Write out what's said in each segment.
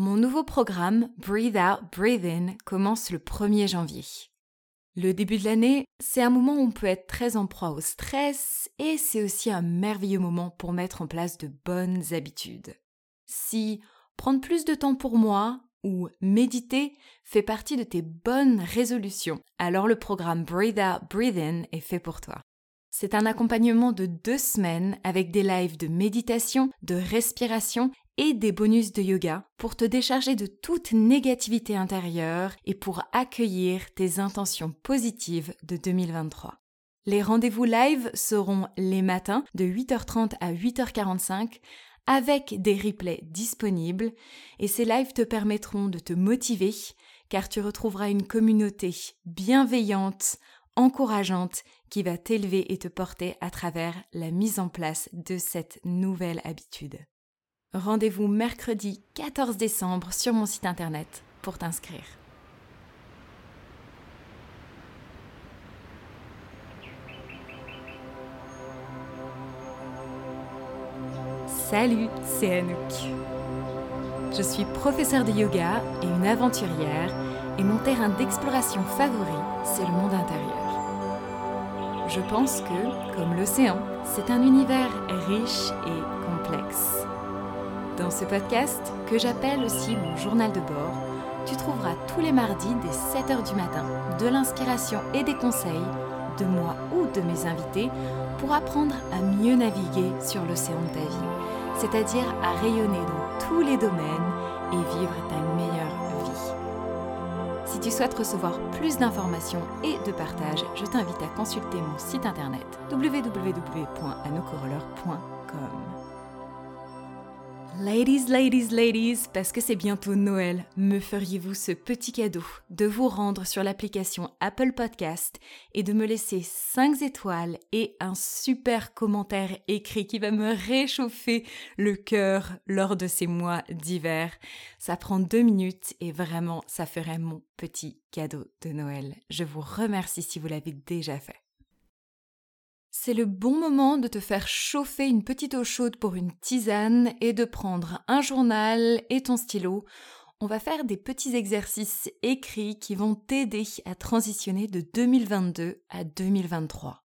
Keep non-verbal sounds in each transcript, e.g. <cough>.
Mon nouveau programme Breathe Out, Breathe In commence le 1er janvier. Le début de l'année, c'est un moment où on peut être très en proie au stress et c'est aussi un merveilleux moment pour mettre en place de bonnes habitudes. Si prendre plus de temps pour moi ou méditer fait partie de tes bonnes résolutions, alors le programme Breathe Out, Breathe In est fait pour toi. C'est un accompagnement de deux semaines avec des lives de méditation, de respiration et des bonus de yoga pour te décharger de toute négativité intérieure et pour accueillir tes intentions positives de 2023. Les rendez-vous live seront les matins de 8h30 à 8h45 avec des replays disponibles et ces lives te permettront de te motiver car tu retrouveras une communauté bienveillante, encourageante qui va t'élever et te porter à travers la mise en place de cette nouvelle habitude. Rendez-vous mercredi 14 décembre sur mon site internet pour t'inscrire. Salut, c'est Anouk. Je suis professeure de yoga et une aventurière et mon terrain d'exploration favori, c'est le monde intérieur. Je pense que, comme l'océan, c'est un univers riche et complexe. Dans ce podcast, que j'appelle aussi mon journal de bord, tu trouveras tous les mardis dès 7h du matin de l'inspiration et des conseils de moi ou de mes invités pour apprendre à mieux naviguer sur l'océan de ta vie, c'est-à-dire à rayonner dans tous les domaines et vivre ta meilleure vie. Si tu souhaites recevoir plus d'informations et de partage, je t'invite à consulter mon site internet www.anocoroleur.com. Ladies, ladies, ladies, parce que c'est bientôt Noël, me feriez-vous ce petit cadeau de vous rendre sur l'application Apple Podcast et de me laisser 5 étoiles et un super commentaire écrit qui va me réchauffer le cœur lors de ces mois d'hiver. Ça prend deux minutes et vraiment ça ferait mon petit cadeau de Noël. Je vous remercie si vous l'avez déjà fait. C'est le bon moment de te faire chauffer une petite eau chaude pour une tisane et de prendre un journal et ton stylo. On va faire des petits exercices écrits qui vont t'aider à transitionner de 2022 à 2023.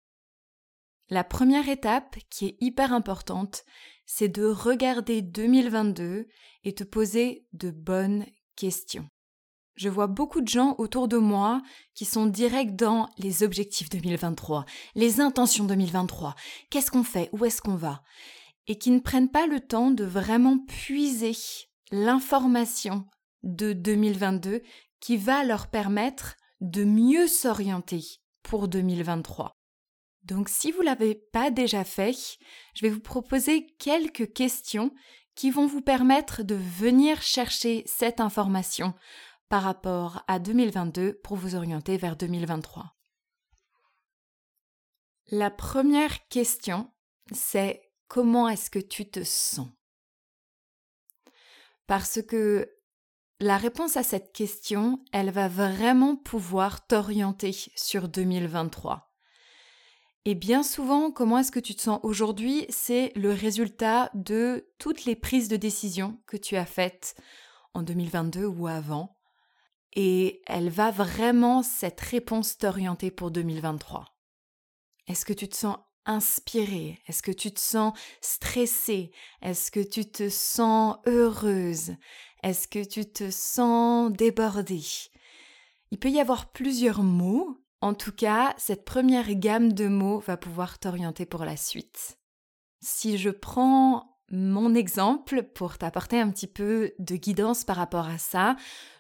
La première étape, qui est hyper importante, c'est de regarder 2022 et te poser de bonnes questions. Je vois beaucoup de gens autour de moi qui sont directs dans les objectifs 2023, les intentions 2023, qu'est-ce qu'on fait, où est-ce qu'on va, et qui ne prennent pas le temps de vraiment puiser l'information de 2022 qui va leur permettre de mieux s'orienter pour 2023. Donc si vous ne l'avez pas déjà fait, je vais vous proposer quelques questions qui vont vous permettre de venir chercher cette information par rapport à 2022 pour vous orienter vers 2023. La première question, c'est comment est-ce que tu te sens? Parce que la réponse à cette question, elle va vraiment pouvoir t'orienter sur 2023. Et bien souvent, comment est-ce que tu te sens aujourd'hui C'est le résultat de toutes les prises de décision que tu as faites en 2022 ou avant et elle va vraiment cette réponse t'orienter pour 2023. Est-ce que tu te sens inspirée? Est-ce que tu te sens stressée? Est-ce que tu te sens heureuse? Est-ce que tu te sens débordée? Il peut y avoir plusieurs mots. En tout cas, cette première gamme de mots va pouvoir t'orienter pour la suite. Si je prends mon exemple pour t'apporter un petit peu de guidance par rapport à ça.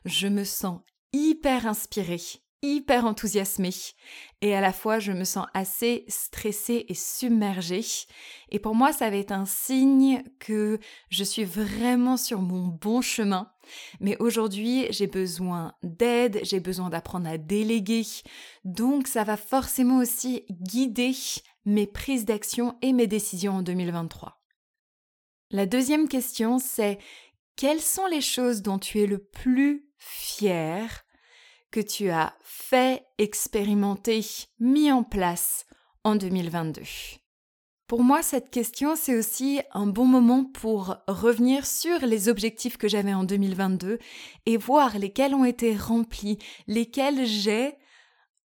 Je me sens hyper inspirée, hyper enthousiasmée et à la fois je me sens assez stressée et submergée. Et pour moi, ça va être un signe que je suis vraiment sur mon bon chemin. Mais aujourd'hui, j'ai besoin d'aide, j'ai besoin d'apprendre à déléguer. Donc ça va forcément aussi guider mes prises d'action et mes décisions en 2023. La deuxième question, c'est quelles sont les choses dont tu es le plus fier que tu as fait, expérimenté, mis en place en 2022 Pour moi, cette question, c'est aussi un bon moment pour revenir sur les objectifs que j'avais en 2022 et voir lesquels ont été remplis, lesquels j'ai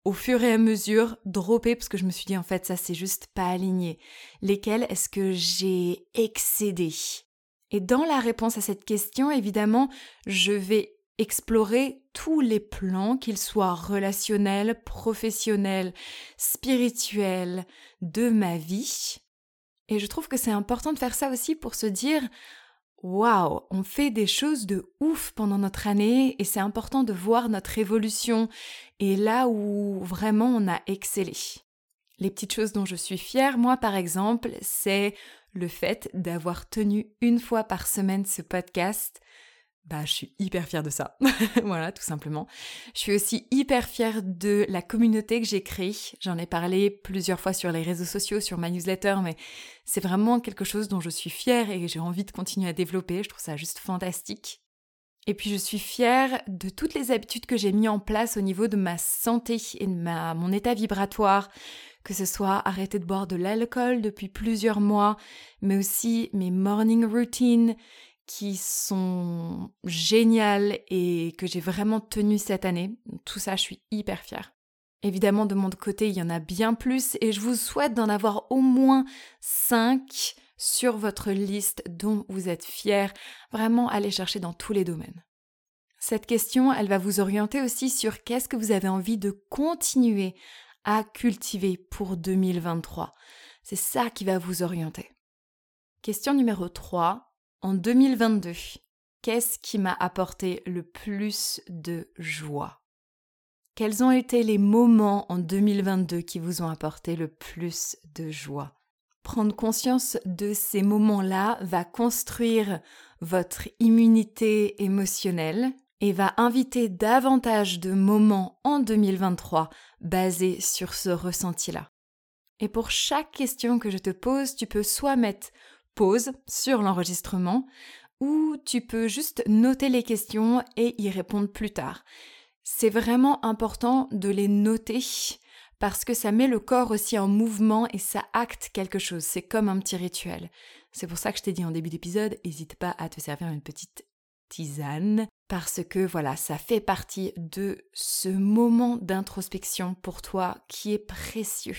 au fur et à mesure droppé parce que je me suis dit en fait ça c'est juste pas aligné. Lesquels est-ce que j'ai excédé? Et dans la réponse à cette question, évidemment, je vais explorer tous les plans, qu'ils soient relationnels, professionnels, spirituels, de ma vie. Et je trouve que c'est important de faire ça aussi pour se dire Waouh, on fait des choses de ouf pendant notre année et c'est important de voir notre évolution et là où vraiment on a excellé. Les petites choses dont je suis fière, moi par exemple, c'est le fait d'avoir tenu une fois par semaine ce podcast bah, je suis hyper fière de ça. <laughs> voilà, tout simplement. Je suis aussi hyper fière de la communauté que j'ai créée. J'en ai parlé plusieurs fois sur les réseaux sociaux, sur ma newsletter, mais c'est vraiment quelque chose dont je suis fière et j'ai envie de continuer à développer. Je trouve ça juste fantastique. Et puis je suis fière de toutes les habitudes que j'ai mis en place au niveau de ma santé et de ma, mon état vibratoire, que ce soit arrêter de boire de l'alcool depuis plusieurs mois, mais aussi mes morning routines qui sont géniales et que j'ai vraiment tenu cette année. Tout ça, je suis hyper fière. Évidemment, de mon côté, il y en a bien plus et je vous souhaite d'en avoir au moins 5 sur votre liste dont vous êtes fiers. Vraiment, allez chercher dans tous les domaines. Cette question, elle va vous orienter aussi sur qu'est-ce que vous avez envie de continuer à cultiver pour 2023. C'est ça qui va vous orienter. Question numéro 3. En 2022, qu'est-ce qui m'a apporté le plus de joie? Quels ont été les moments en 2022 qui vous ont apporté le plus de joie? Prendre conscience de ces moments-là va construire votre immunité émotionnelle et va inviter davantage de moments en 2023 basés sur ce ressenti-là. Et pour chaque question que je te pose, tu peux soit mettre pause sur l'enregistrement ou tu peux juste noter les questions et y répondre plus tard. C'est vraiment important de les noter parce que ça met le corps aussi en mouvement et ça acte quelque chose. C'est comme un petit rituel. C'est pour ça que je t'ai dit en début d'épisode, n'hésite pas à te servir une petite tisane parce que voilà, ça fait partie de ce moment d'introspection pour toi qui est précieux.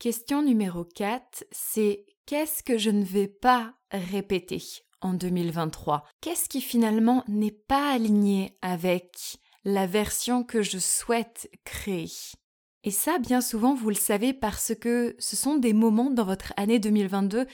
Question numéro 4, c'est Qu'est-ce que je ne vais pas répéter en 2023 Qu'est-ce qui finalement n'est pas aligné avec la version que je souhaite créer? Et ça, bien souvent, vous le savez parce que ce sont des moments dans votre année 2022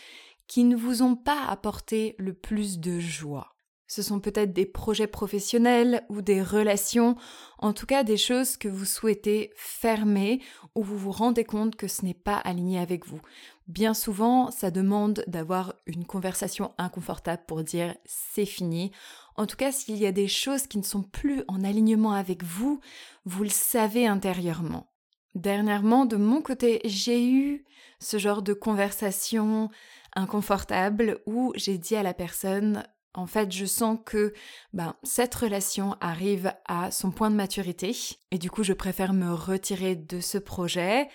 qui ne vous ont pas apporté le plus de joie. Ce sont peut-être des projets professionnels ou des relations, en tout cas des choses que vous souhaitez fermer ou vous vous rendez compte que ce n'est pas aligné avec vous. Bien souvent, ça demande d'avoir une conversation inconfortable pour dire c'est fini. En tout cas, s'il y a des choses qui ne sont plus en alignement avec vous, vous le savez intérieurement. Dernièrement, de mon côté, j'ai eu ce genre de conversation inconfortable où j'ai dit à la personne en fait, je sens que ben, cette relation arrive à son point de maturité et du coup, je préfère me retirer de ce projet.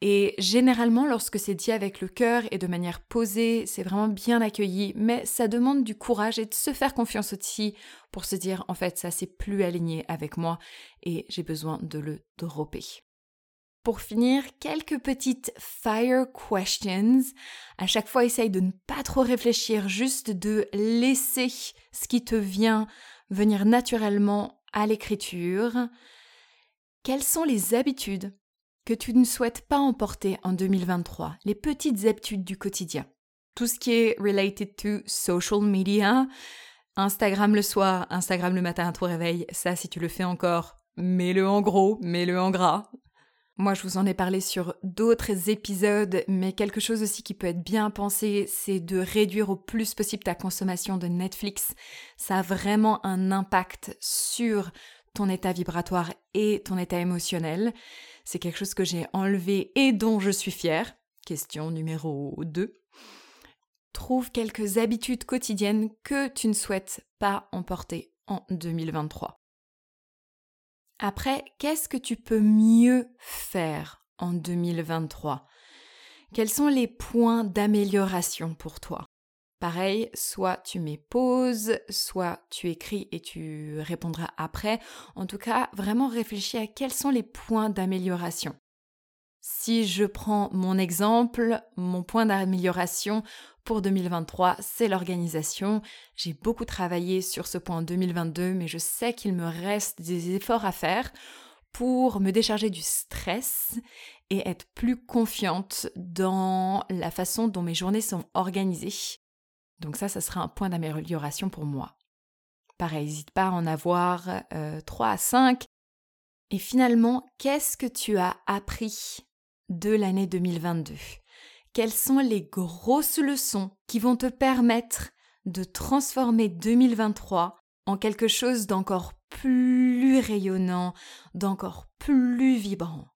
Et généralement, lorsque c'est dit avec le cœur et de manière posée, c'est vraiment bien accueilli, mais ça demande du courage et de se faire confiance aussi pour se dire en fait ça c'est plus aligné avec moi et j'ai besoin de le dropper. Pour finir, quelques petites fire questions. À chaque fois, essaye de ne pas trop réfléchir, juste de laisser ce qui te vient venir naturellement à l'écriture. Quelles sont les habitudes que tu ne souhaites pas emporter en 2023, les petites habitudes du quotidien Tout ce qui est related to social media, Instagram le soir, Instagram le matin à ton réveil, ça si tu le fais encore, mets-le en gros, mets-le en gras. Moi, je vous en ai parlé sur d'autres épisodes, mais quelque chose aussi qui peut être bien pensé, c'est de réduire au plus possible ta consommation de Netflix. Ça a vraiment un impact sur ton état vibratoire et ton état émotionnel. C'est quelque chose que j'ai enlevé et dont je suis fière. Question numéro 2. Trouve quelques habitudes quotidiennes que tu ne souhaites pas emporter en 2023. Après, qu'est-ce que tu peux mieux faire en 2023 Quels sont les points d'amélioration pour toi? Pareil, soit tu mets pause, soit tu écris et tu répondras après. En tout cas, vraiment réfléchis à quels sont les points d'amélioration. Si je prends mon exemple, mon point d'amélioration pour 2023, c'est l'organisation. J'ai beaucoup travaillé sur ce point en 2022, mais je sais qu'il me reste des efforts à faire pour me décharger du stress et être plus confiante dans la façon dont mes journées sont organisées. Donc ça, ça sera un point d'amélioration pour moi. Pareil, n'hésite pas à en avoir 3 euh, à 5. Et finalement, qu'est-ce que tu as appris de l'année 2022 Quelles sont les grosses leçons qui vont te permettre de transformer 2023 en quelque chose d'encore plus rayonnant, d'encore plus vibrant?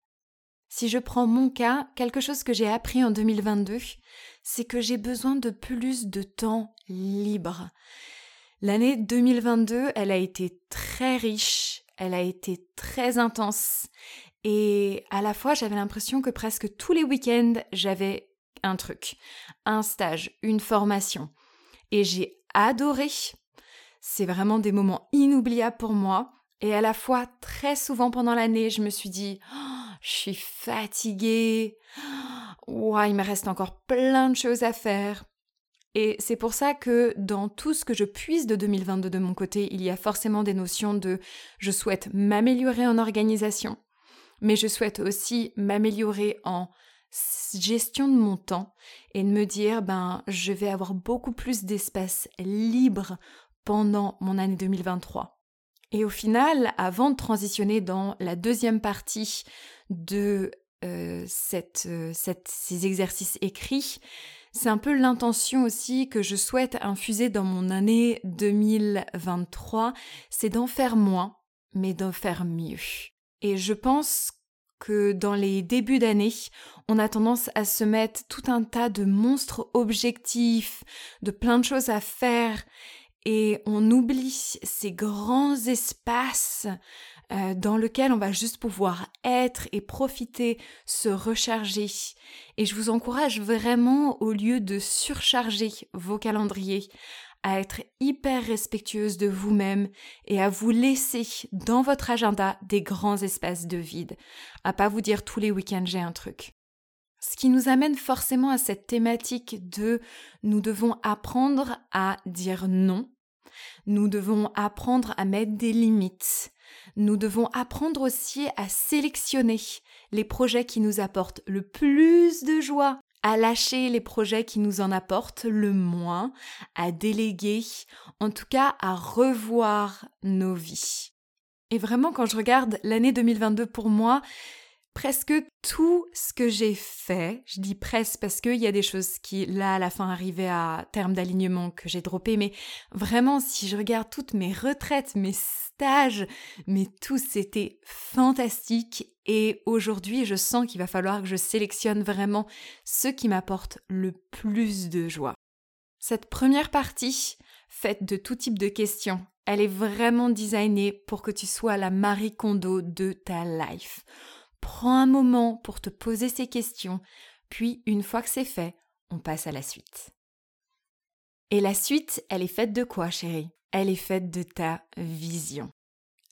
Si je prends mon cas, quelque chose que j'ai appris en 2022, c'est que j'ai besoin de plus de temps libre. L'année 2022, elle a été très riche, elle a été très intense et à la fois j'avais l'impression que presque tous les week-ends j'avais un truc, un stage, une formation. Et j'ai adoré. C'est vraiment des moments inoubliables pour moi. Et à la fois, très souvent pendant l'année, je me suis dit, oh, je suis fatiguée il me reste encore plein de choses à faire. Et c'est pour ça que dans tout ce que je puise de 2022 de mon côté, il y a forcément des notions de je souhaite m'améliorer en organisation, mais je souhaite aussi m'améliorer en gestion de mon temps et de me dire ben je vais avoir beaucoup plus d'espace libre pendant mon année 2023. Et au final, avant de transitionner dans la deuxième partie de euh, euh, ces exercices écrits, c'est un peu l'intention aussi que je souhaite infuser dans mon année 2023, c'est d'en faire moins, mais d'en faire mieux. Et je pense que dans les débuts d'année, on a tendance à se mettre tout un tas de monstres objectifs, de plein de choses à faire, et on oublie ces grands espaces euh, dans lequel on va juste pouvoir être et profiter, se recharger. Et je vous encourage vraiment, au lieu de surcharger vos calendriers, à être hyper respectueuse de vous-même et à vous laisser dans votre agenda des grands espaces de vide, à pas vous dire tous les week-ends j'ai un truc. Ce qui nous amène forcément à cette thématique de nous devons apprendre à dire non, nous devons apprendre à mettre des limites, nous devons apprendre aussi à sélectionner les projets qui nous apportent le plus de joie, à lâcher les projets qui nous en apportent le moins, à déléguer, en tout cas à revoir nos vies. Et vraiment, quand je regarde l'année 2022 pour moi, presque tout ce que j'ai fait, je dis presque parce qu'il y a des choses qui, là, à la fin, arrivaient à terme d'alignement que j'ai droppé, mais vraiment, si je regarde toutes mes retraites, mes stages, mais tout c'était fantastique et aujourd'hui, je sens qu'il va falloir que je sélectionne vraiment ce qui m'apporte le plus de joie. Cette première partie, faite de tout type de questions, elle est vraiment designée pour que tu sois la Marie Kondo de ta life Prends un moment pour te poser ces questions, puis une fois que c'est fait, on passe à la suite. Et la suite, elle est faite de quoi, chérie? Elle est faite de ta vision.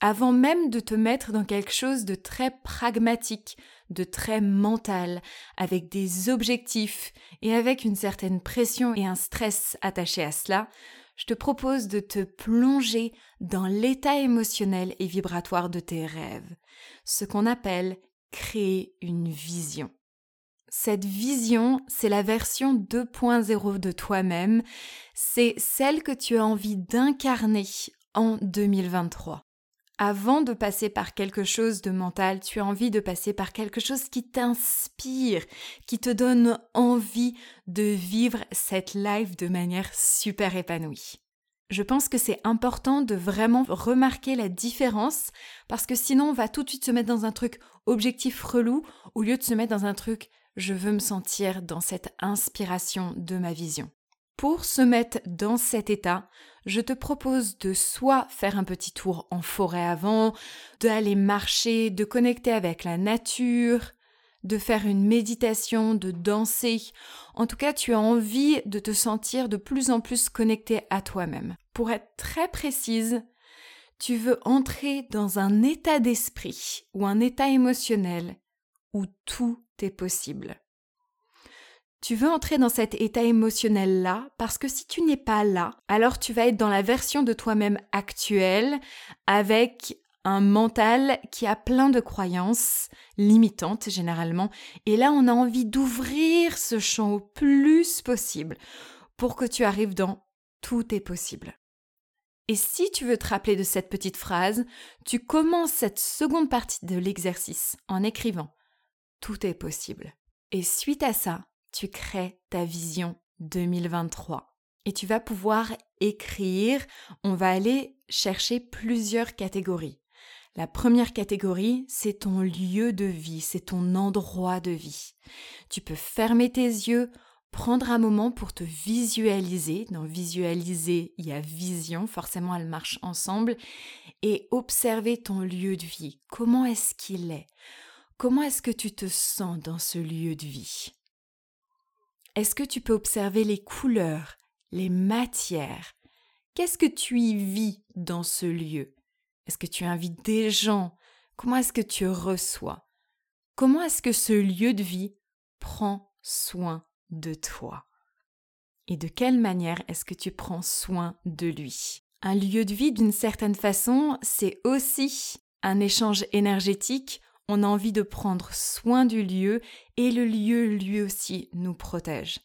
Avant même de te mettre dans quelque chose de très pragmatique, de très mental, avec des objectifs et avec une certaine pression et un stress attachés à cela, je te propose de te plonger dans l'état émotionnel et vibratoire de tes rêves, ce qu'on appelle créer une vision. Cette vision, c'est la version 2.0 de toi-même, c'est celle que tu as envie d'incarner en 2023. Avant de passer par quelque chose de mental, tu as envie de passer par quelque chose qui t'inspire, qui te donne envie de vivre cette life de manière super épanouie. Je pense que c'est important de vraiment remarquer la différence parce que sinon on va tout de suite se mettre dans un truc objectif relou au lieu de se mettre dans un truc je veux me sentir dans cette inspiration de ma vision. Pour se mettre dans cet état, je te propose de soit faire un petit tour en forêt avant, d'aller marcher, de connecter avec la nature, de faire une méditation, de danser. En tout cas, tu as envie de te sentir de plus en plus connecté à toi-même. Pour être très précise, tu veux entrer dans un état d'esprit ou un état émotionnel où tout est possible. Tu veux entrer dans cet état émotionnel-là parce que si tu n'es pas là, alors tu vas être dans la version de toi-même actuelle avec un mental qui a plein de croyances limitantes généralement. Et là, on a envie d'ouvrir ce champ au plus possible pour que tu arrives dans tout est possible. Et si tu veux te rappeler de cette petite phrase, tu commences cette seconde partie de l'exercice en écrivant Tout est possible. Et suite à ça, tu crées ta vision 2023. Et tu vas pouvoir écrire, on va aller chercher plusieurs catégories. La première catégorie, c'est ton lieu de vie, c'est ton endroit de vie. Tu peux fermer tes yeux, prendre un moment pour te visualiser. Dans visualiser, il y a vision, forcément elles marchent ensemble, et observer ton lieu de vie. Comment est-ce qu'il est? Comment est-ce que tu te sens dans ce lieu de vie? Est-ce que tu peux observer les couleurs, les matières? Qu'est-ce que tu y vis dans ce lieu? Est-ce que tu invites des gens? Comment est-ce que tu reçois? Comment est-ce que ce lieu de vie prend soin de toi? Et de quelle manière est-ce que tu prends soin de lui? Un lieu de vie, d'une certaine façon, c'est aussi un échange énergétique. On a envie de prendre soin du lieu et le lieu lui aussi nous protège.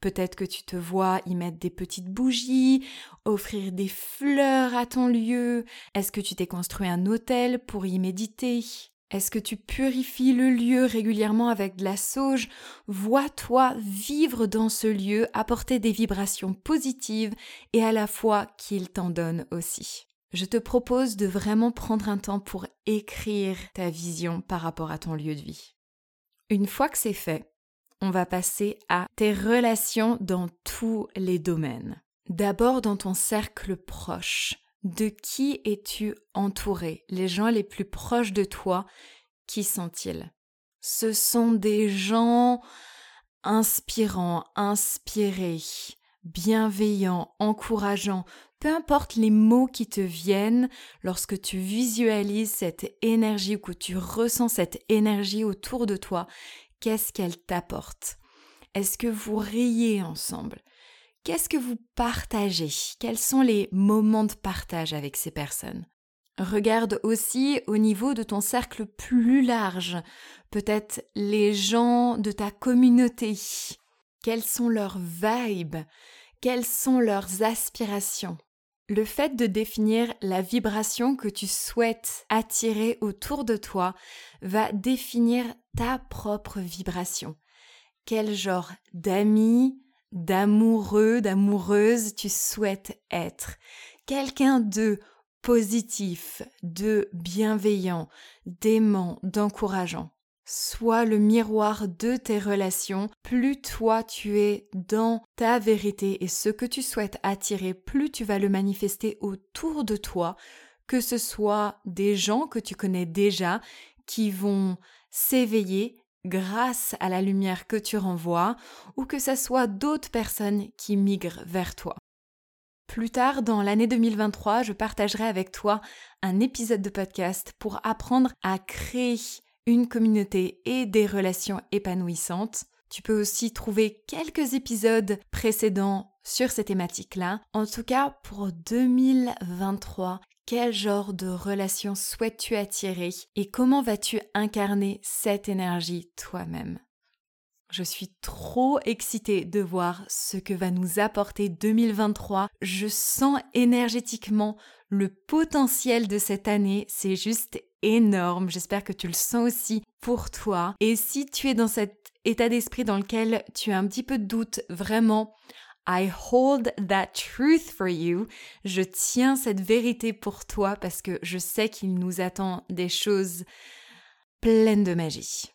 Peut-être que tu te vois y mettre des petites bougies, offrir des fleurs à ton lieu. Est-ce que tu t'es construit un hôtel pour y méditer? Est-ce que tu purifies le lieu régulièrement avec de la sauge? Vois-toi vivre dans ce lieu, apporter des vibrations positives et à la fois qu'il t'en donne aussi je te propose de vraiment prendre un temps pour écrire ta vision par rapport à ton lieu de vie. Une fois que c'est fait, on va passer à tes relations dans tous les domaines. D'abord dans ton cercle proche. De qui es-tu entouré? Les gens les plus proches de toi, qui sont-ils? Ce sont des gens inspirants, inspirés, bienveillants, encourageants, peu importe les mots qui te viennent lorsque tu visualises cette énergie ou que tu ressens cette énergie autour de toi, qu'est-ce qu'elle t'apporte? Est-ce que vous riez ensemble? Qu'est-ce que vous partagez? Quels sont les moments de partage avec ces personnes? Regarde aussi au niveau de ton cercle plus large, peut-être les gens de ta communauté. Quelles sont leurs vibes? Quelles sont leurs aspirations? Le fait de définir la vibration que tu souhaites attirer autour de toi va définir ta propre vibration. Quel genre d'amis, d'amoureux, d'amoureuse tu souhaites être? Quelqu'un de positif, de bienveillant, d'aimant, d'encourageant. Sois le miroir de tes relations, plus toi tu es dans ta vérité et ce que tu souhaites attirer, plus tu vas le manifester autour de toi, que ce soit des gens que tu connais déjà qui vont s'éveiller grâce à la lumière que tu renvoies, ou que ce soit d'autres personnes qui migrent vers toi. Plus tard, dans l'année 2023, je partagerai avec toi un épisode de podcast pour apprendre à créer une communauté et des relations épanouissantes. Tu peux aussi trouver quelques épisodes précédents sur ces thématiques-là. En tout cas, pour 2023, quel genre de relation souhaites-tu attirer et comment vas-tu incarner cette énergie toi-même? Je suis trop excitée de voir ce que va nous apporter 2023. Je sens énergétiquement le potentiel de cette année. C'est juste énorme. J'espère que tu le sens aussi pour toi. Et si tu es dans cet état d'esprit dans lequel tu as un petit peu de doute, vraiment, I hold that truth for you. Je tiens cette vérité pour toi parce que je sais qu'il nous attend des choses pleines de magie.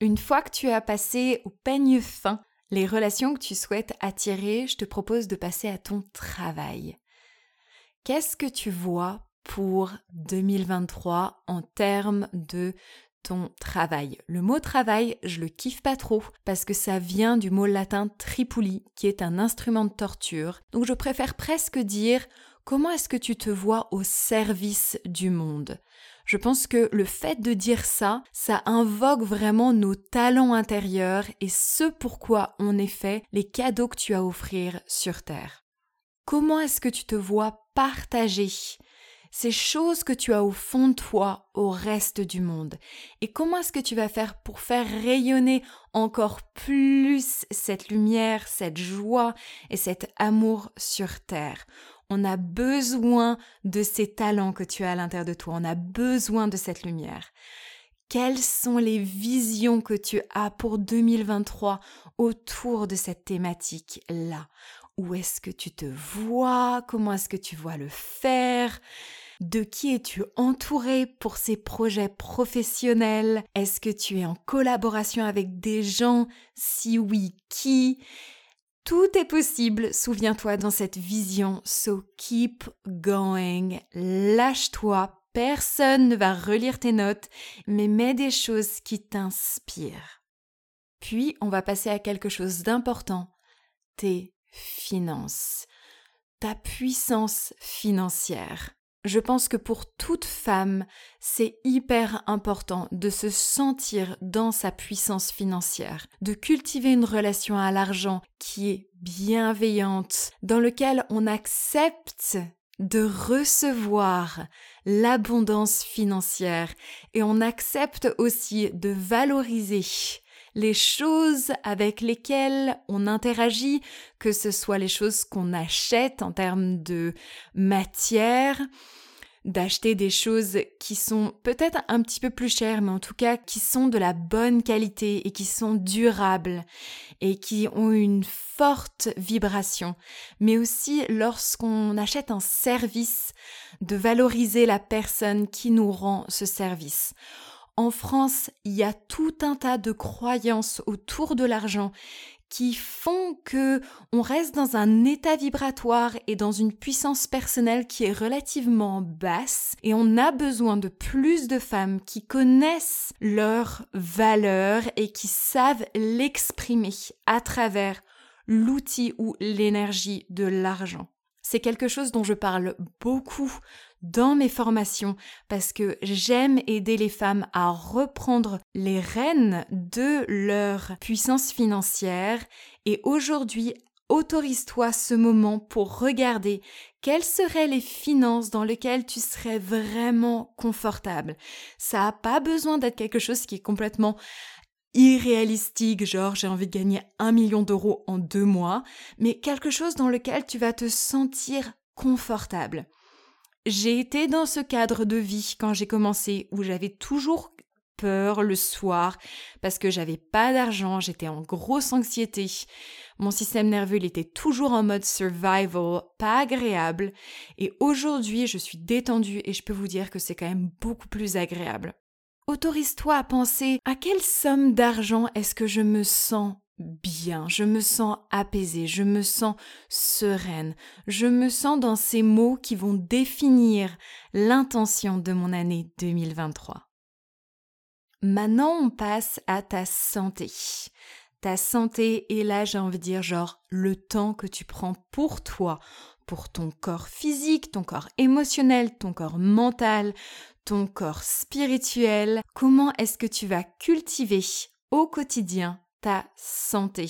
Une fois que tu as passé au peigne fin les relations que tu souhaites attirer, je te propose de passer à ton travail. Qu'est-ce que tu vois pour 2023 en termes de ton travail. Le mot travail, je le kiffe pas trop parce que ça vient du mot latin tripuli, qui est un instrument de torture. Donc je préfère presque dire comment est-ce que tu te vois au service du monde? Je pense que le fait de dire ça, ça invoque vraiment nos talents intérieurs et ce pourquoi on est fait, les cadeaux que tu as à offrir sur Terre. Comment est-ce que tu te vois partager ces choses que tu as au fond de toi au reste du monde. Et comment est-ce que tu vas faire pour faire rayonner encore plus cette lumière, cette joie et cet amour sur Terre? On a besoin de ces talents que tu as à l'intérieur de toi. On a besoin de cette lumière. Quelles sont les visions que tu as pour 2023 autour de cette thématique-là? Où est-ce que tu te vois? Comment est-ce que tu vois le faire? De qui es-tu entouré pour ces projets professionnels? Est-ce que tu es en collaboration avec des gens? Si oui, qui? Tout est possible, souviens-toi dans cette vision, so keep going, lâche-toi, personne ne va relire tes notes, mais mets des choses qui t'inspirent. Puis on va passer à quelque chose d'important, tes finances, ta puissance financière. Je pense que pour toute femme, c'est hyper important de se sentir dans sa puissance financière, de cultiver une relation à l'argent qui est bienveillante, dans lequel on accepte de recevoir l'abondance financière et on accepte aussi de valoriser les choses avec lesquelles on interagit, que ce soit les choses qu'on achète en termes de matière, d'acheter des choses qui sont peut-être un petit peu plus chères, mais en tout cas qui sont de la bonne qualité et qui sont durables et qui ont une forte vibration. Mais aussi lorsqu'on achète un service, de valoriser la personne qui nous rend ce service. En France, il y a tout un tas de croyances autour de l'argent qui font que on reste dans un état vibratoire et dans une puissance personnelle qui est relativement basse et on a besoin de plus de femmes qui connaissent leurs valeurs et qui savent l'exprimer à travers l'outil ou l'énergie de l'argent. C'est quelque chose dont je parle beaucoup dans mes formations parce que j'aime aider les femmes à reprendre les rênes de leur puissance financière et aujourd'hui autorise-toi ce moment pour regarder quelles seraient les finances dans lesquelles tu serais vraiment confortable. Ça n'a pas besoin d'être quelque chose qui est complètement irréalistique, genre j'ai envie de gagner un million d'euros en deux mois, mais quelque chose dans lequel tu vas te sentir confortable. J'ai été dans ce cadre de vie quand j'ai commencé où j'avais toujours peur le soir parce que j'avais pas d'argent, j'étais en grosse anxiété. Mon système nerveux était toujours en mode survival, pas agréable et aujourd'hui je suis détendue et je peux vous dire que c'est quand même beaucoup plus agréable. Autorise-toi à penser à quelle somme d'argent est-ce que je me sens bien, je me sens apaisée, je me sens sereine, je me sens dans ces mots qui vont définir l'intention de mon année 2023. Maintenant, on passe à ta santé. Ta santé, et là j'ai envie de dire genre le temps que tu prends pour toi, pour ton corps physique, ton corps émotionnel, ton corps mental, ton corps spirituel, comment est-ce que tu vas cultiver au quotidien ta santé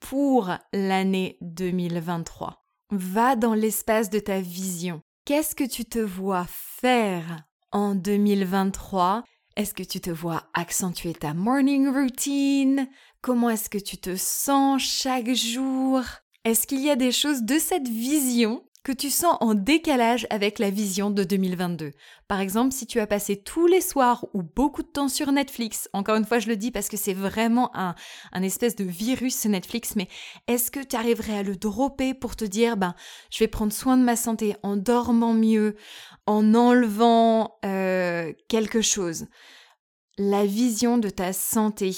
pour l'année 2023. Va dans l'espace de ta vision. Qu'est-ce que tu te vois faire en 2023 Est-ce que tu te vois accentuer ta morning routine? Comment est-ce que tu te sens chaque jour? Est-ce qu'il y a des choses de cette vision que tu sens en décalage avec la vision de 2022. Par exemple, si tu as passé tous les soirs ou beaucoup de temps sur Netflix, encore une fois je le dis parce que c'est vraiment un, un espèce de virus Netflix, mais est-ce que tu arriverais à le dropper pour te dire, ben, je vais prendre soin de ma santé en dormant mieux, en enlevant euh, quelque chose? La vision de ta santé,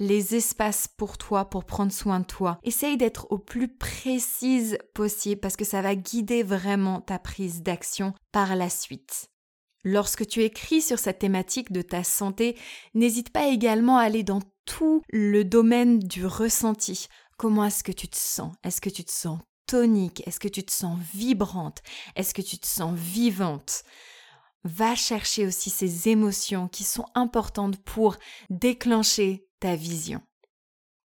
les espaces pour toi, pour prendre soin de toi. Essaye d'être au plus précise possible parce que ça va guider vraiment ta prise d'action par la suite. Lorsque tu écris sur cette thématique de ta santé, n'hésite pas également à aller dans tout le domaine du ressenti. Comment est-ce que tu te sens? Est-ce que tu te sens tonique? Est-ce que tu te sens vibrante? Est-ce que tu te sens vivante? Va chercher aussi ces émotions qui sont importantes pour déclencher ta vision.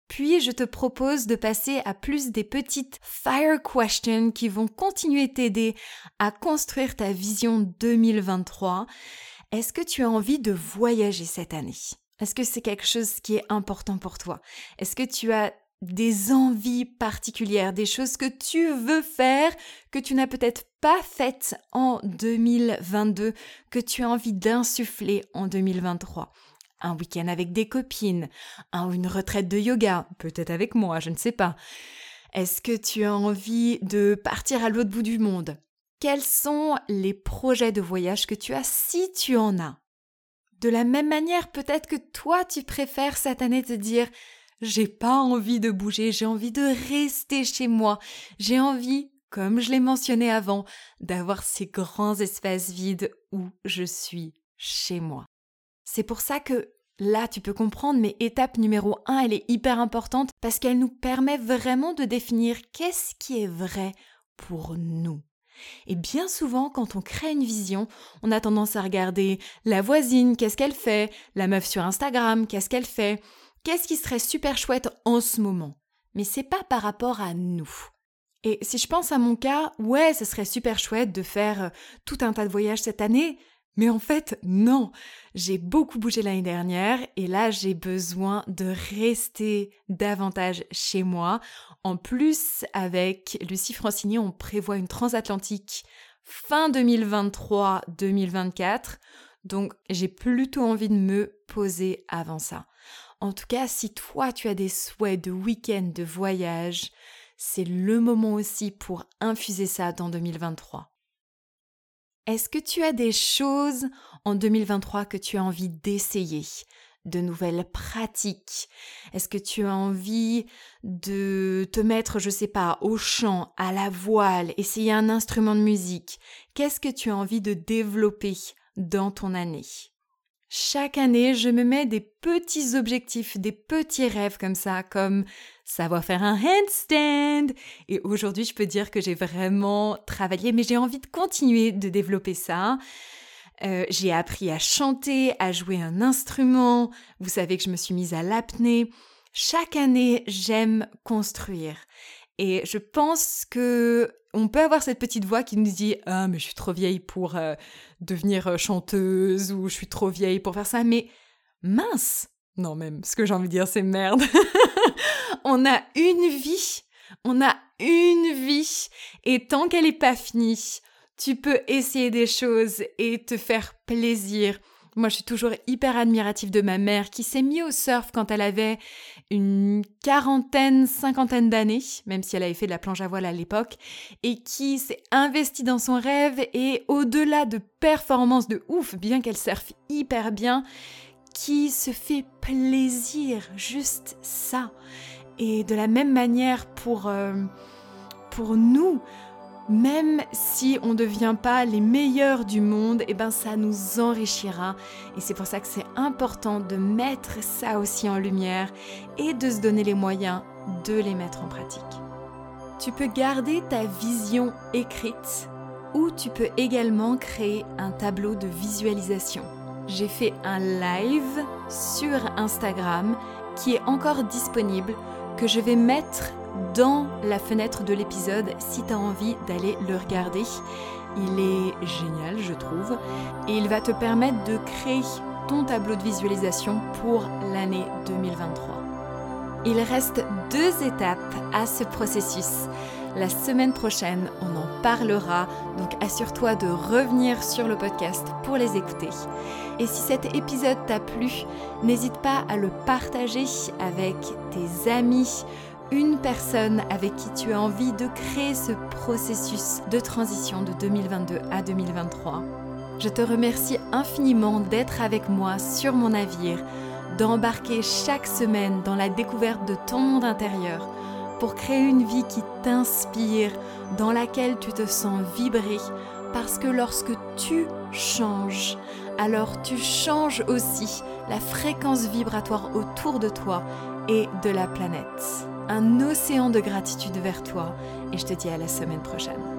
Puis je te propose de passer à plus des petites fire questions qui vont continuer t'aider à construire ta vision 2023. Est-ce que tu as envie de voyager cette année? Est-ce que c'est quelque chose qui est important pour toi? Est-ce que tu as des envies particulières, des choses que tu veux faire, que tu n'as peut-être pas faites en 2022, que tu as envie d'insuffler en 2023 un week-end avec des copines, un, une retraite de yoga, peut-être avec moi, je ne sais pas. Est-ce que tu as envie de partir à l'autre bout du monde? Quels sont les projets de voyage que tu as si tu en as? De la même manière, peut-être que toi, tu préfères cette année te dire j'ai pas envie de bouger, j'ai envie de rester chez moi, j'ai envie, comme je l'ai mentionné avant, d'avoir ces grands espaces vides où je suis chez moi. C'est pour ça que là, tu peux comprendre, mais étape numéro 1, elle est hyper importante parce qu'elle nous permet vraiment de définir qu'est-ce qui est vrai pour nous. Et bien souvent, quand on crée une vision, on a tendance à regarder la voisine, qu'est-ce qu'elle fait, la meuf sur Instagram, qu'est-ce qu'elle fait, qu'est-ce qui serait super chouette en ce moment? Mais c'est pas par rapport à nous. Et si je pense à mon cas, ouais, ce serait super chouette de faire euh, tout un tas de voyages cette année, mais en fait, non. J'ai beaucoup bougé l'année dernière et là, j'ai besoin de rester davantage chez moi. En plus, avec Lucie Francini, on prévoit une transatlantique fin 2023-2024. Donc, j'ai plutôt envie de me poser avant ça. En tout cas, si toi, tu as des souhaits de week-end, de voyage, c'est le moment aussi pour infuser ça dans 2023. Est-ce que tu as des choses en 2023 que tu as envie d'essayer de nouvelles pratiques? Est-ce que tu as envie de te mettre, je sais pas, au chant, à la voile, essayer un instrument de musique? Qu'est-ce que tu as envie de développer dans ton année? Chaque année, je me mets des petits objectifs, des petits rêves comme ça, comme savoir faire un handstand. Et aujourd'hui, je peux dire que j'ai vraiment travaillé, mais j'ai envie de continuer de développer ça. Euh, j'ai appris à chanter, à jouer un instrument. Vous savez que je me suis mise à l'apnée. Chaque année, j'aime construire. Et je pense que on peut avoir cette petite voix qui nous dit ah mais je suis trop vieille pour euh, devenir euh, chanteuse ou je suis trop vieille pour faire ça mais mince! Non même ce que j'ai envie de dire c'est merde. <laughs> On a une vie on a une vie et tant qu'elle n'est pas finie tu peux essayer des choses et te faire plaisir moi, je suis toujours hyper admirative de ma mère qui s'est mise au surf quand elle avait une quarantaine, cinquantaine d'années, même si elle avait fait de la planche à voile à l'époque, et qui s'est investie dans son rêve et au-delà de performances de ouf, bien qu'elle surfe hyper bien, qui se fait plaisir, juste ça. Et de la même manière pour, euh, pour nous, même si on ne devient pas les meilleurs du monde, et eh ben ça nous enrichira. Et c'est pour ça que c'est important de mettre ça aussi en lumière et de se donner les moyens de les mettre en pratique. Tu peux garder ta vision écrite ou tu peux également créer un tableau de visualisation. J'ai fait un live sur Instagram qui est encore disponible que je vais mettre dans la fenêtre de l'épisode si tu as envie d'aller le regarder. Il est génial, je trouve, et il va te permettre de créer ton tableau de visualisation pour l'année 2023. Il reste deux étapes à ce processus. La semaine prochaine, on en parlera, donc assure-toi de revenir sur le podcast pour les écouter. Et si cet épisode t'a plu, n'hésite pas à le partager avec tes amis une personne avec qui tu as envie de créer ce processus de transition de 2022 à 2023. Je te remercie infiniment d'être avec moi sur mon navire, d'embarquer chaque semaine dans la découverte de ton monde intérieur pour créer une vie qui t'inspire, dans laquelle tu te sens vibrer, Parce que lorsque tu changes, alors tu changes aussi la fréquence vibratoire autour de toi et de la planète. Un océan de gratitude vers toi et je te dis à la semaine prochaine.